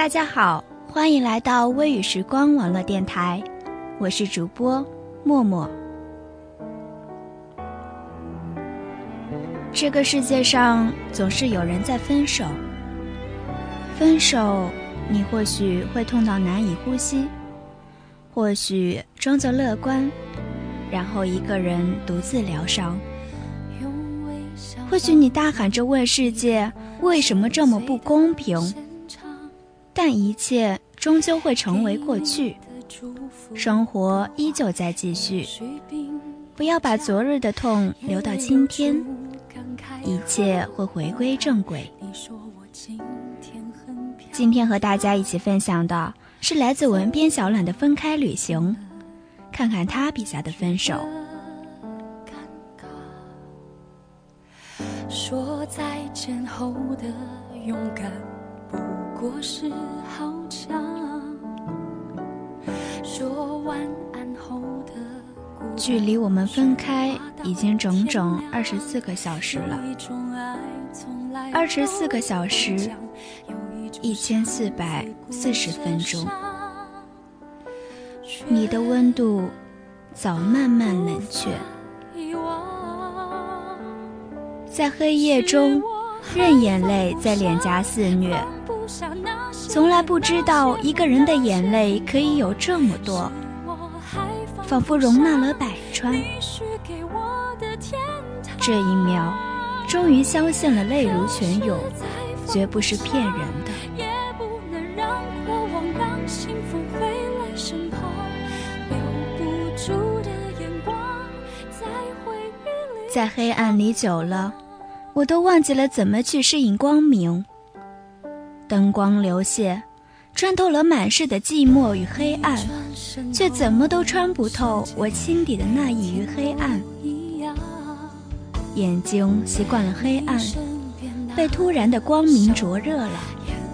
大家好，欢迎来到微雨时光网络电台，我是主播默默。这个世界上总是有人在分手，分手。你或许会痛到难以呼吸，或许装作乐观，然后一个人独自疗伤。或许你大喊着问世界为什么这么不公平，但一切终究会成为过去，生活依旧在继续。不要把昨日的痛留到今天，一切会回归正轨。今天和大家一起分享的是来自文编小懒的分开旅行，看看他笔下的分手。说再见后的勇敢不过是好强，说晚安后的距离我们分开已经整整二十四个小时了，二十四个小时。一千四百四十分钟，你的温度早慢慢冷却，在黑夜中任眼泪在脸颊肆虐，从来不知道一个人的眼泪可以有这么多，仿佛容纳了百川。这一秒，终于相信了泪如泉涌，绝不是骗人的。在黑暗里久了，我都忘记了怎么去适应光明。灯光流泻，穿透了满室的寂寞与黑暗，却怎么都穿不透我心底的那一隅黑暗。眼睛习惯了黑暗，被突然的光明灼热了，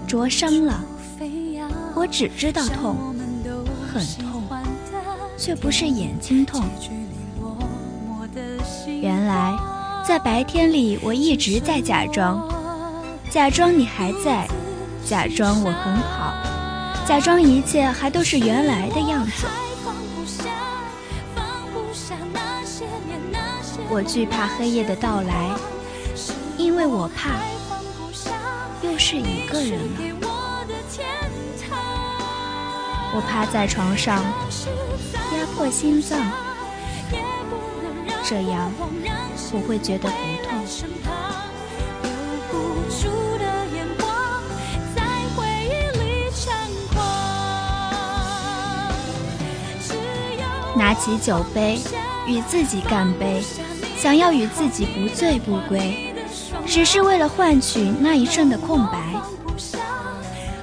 灼伤了。我只知道痛，很痛，却不是眼睛痛。原来，在白天里，我一直在假装，假装你还在，假装我很好，假装一切还都是原来的样子。我惧怕黑夜的到来，因为我怕，又是一个人了。我趴在床上，压迫心脏。这样我会觉得不痛。拿起酒杯，与自己干杯，想要与自己不醉不归，只是为了换取那一瞬的空白。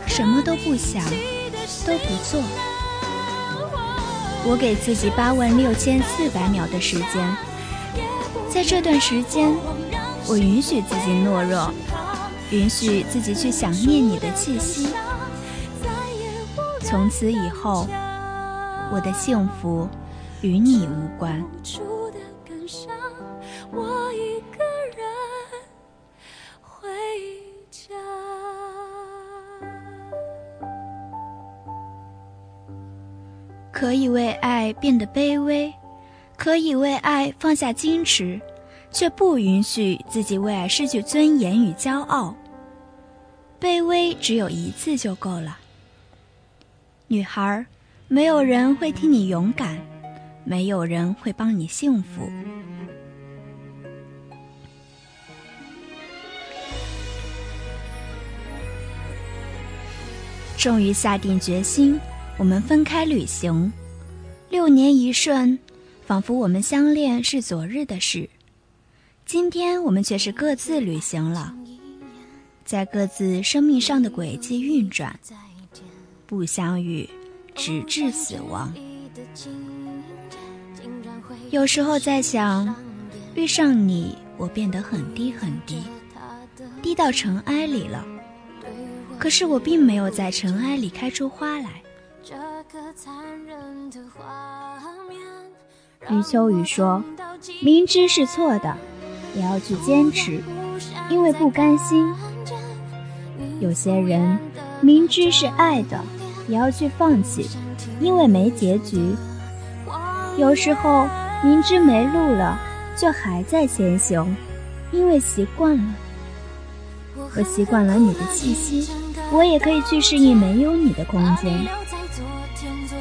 什么都不想，都不做。我给自己八万六千四百秒的时间。在这段时间，我允许自己懦弱，允许自己去想念你的气息。从此以后，我的幸福与你无关。可以为爱变得卑微。可以为爱放下矜持，却不允许自己为爱失去尊严与骄傲。卑微只有一次就够了。女孩，没有人会替你勇敢，没有人会帮你幸福。终于下定决心，我们分开旅行，六年一瞬。仿佛我们相恋是昨日的事，今天我们却是各自旅行了，在各自生命上的轨迹运转，不相遇，直至死亡。有时候在想，遇上你，我变得很低很低，低到尘埃里了。可是我并没有在尘埃里开出花来。余秋雨说：“明知是错的，也要去坚持，因为不甘心。有些人明知是爱的，也要去放弃，因为没结局。有时候明知没路了，却还在前行，因为习惯了。我习惯了你的气息，我也可以去适应没有你的空间。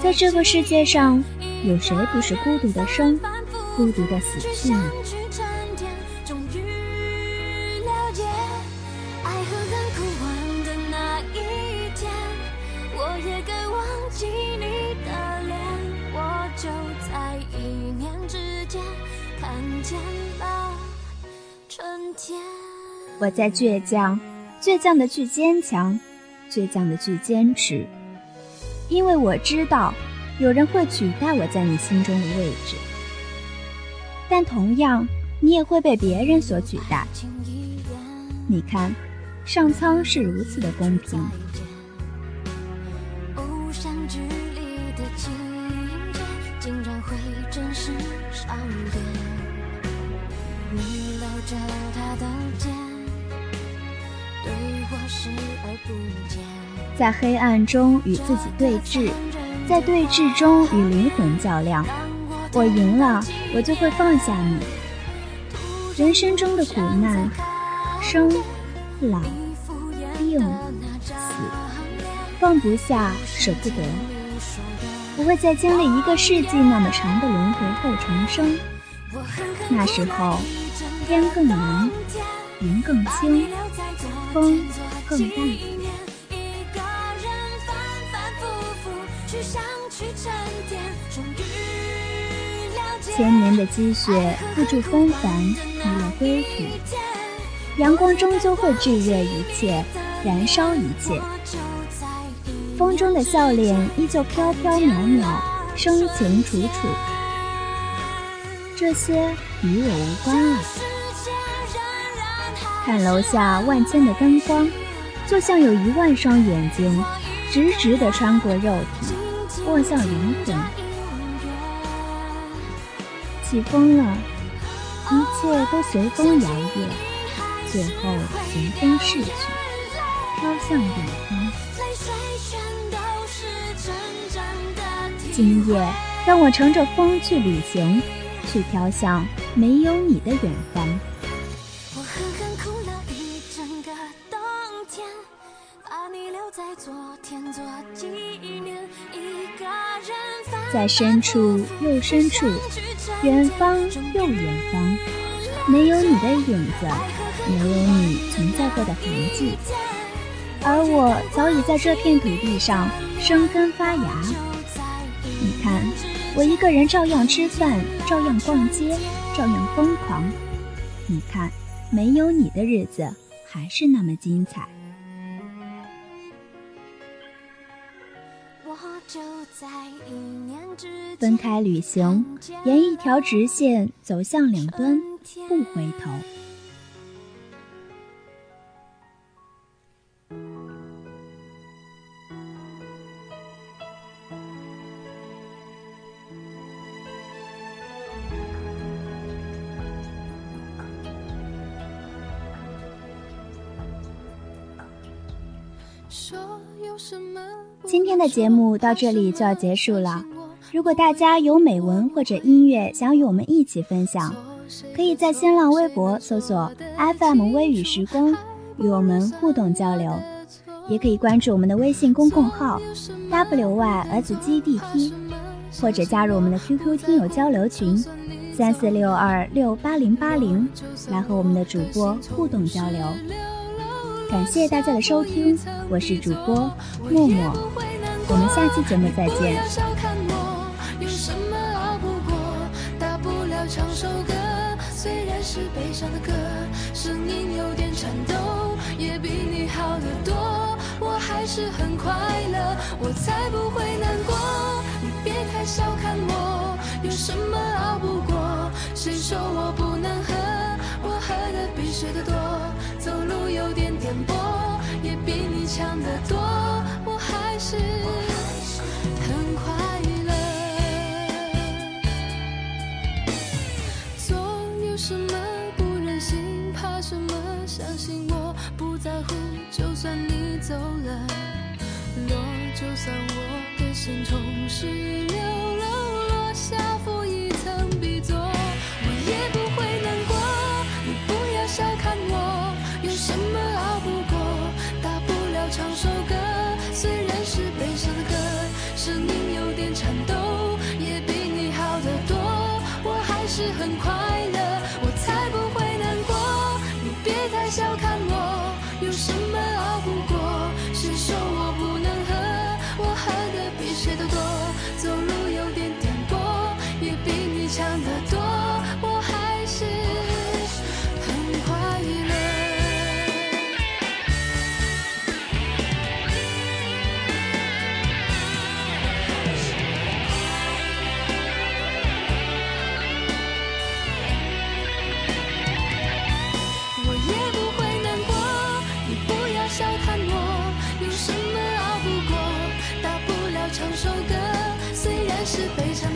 在这个世界上。”有谁不是孤独的生，孤独的死去呢？一念之间看见了春天我在倔强，倔强的去坚强，倔强的去坚持，因为我知道。有人会取代我在你心中的位置，但同样，你也会被别人所取代。你看，上苍是如此的公平。在黑暗中与自己对峙。在对峙中与灵魂较量，我赢了，我就会放下你。人生中的苦难，生、老、病、死，放不下，舍不得。我会在经历一个世纪那么长的轮回后重生，那时候天更蓝，云更轻，风更淡。千年的积雪付诸风帆，离了归途。阳光终究会炙热一切，燃烧一切。风中的笑脸依旧飘飘渺渺，深情楚楚。这些与我无关了。看楼下万千的灯光，就像有一万双眼睛，直直地穿过肉体。望向灵魂，起风了，一切都随风摇曳，最后随风逝去，飘向远方。今夜，让我乘着风去旅行，去飘向没有你的远方。我狠狠哭了在深处又深处，远方又远方，没有你的影子，没有你存在过的痕迹，而我早已在这片土地上生根发芽。你看，我一个人照样吃饭，照样逛街，照样疯狂。你看，没有你的日子还是那么精彩。分开旅行，沿一条直线走向两端，不回头。今天的节目到这里就要结束了。如果大家有美文或者音乐想与我们一起分享，可以在新浪微博搜索 FM 微雨时光与我们互动交流，也可以关注我们的微信公众号 wysgdt，或者加入我们的 QQ 听友交流群三四六二六八零八零，来和我们的主播互动交流。感谢大家的收听，我是主播默默，我们下期节目再见。是悲伤的歌，声音有点颤抖，也比你好得多。我还是很快乐，我才不会难过。你别太小看我，有什么熬不过？谁说我不能喝？我喝的比谁的多，走路有点颠簸，也比你强得多。我还是很快乐。做有什么不忍心，怕什么？相信我不在乎，就算你走了，落，就算我的心从十一流楼落下是非常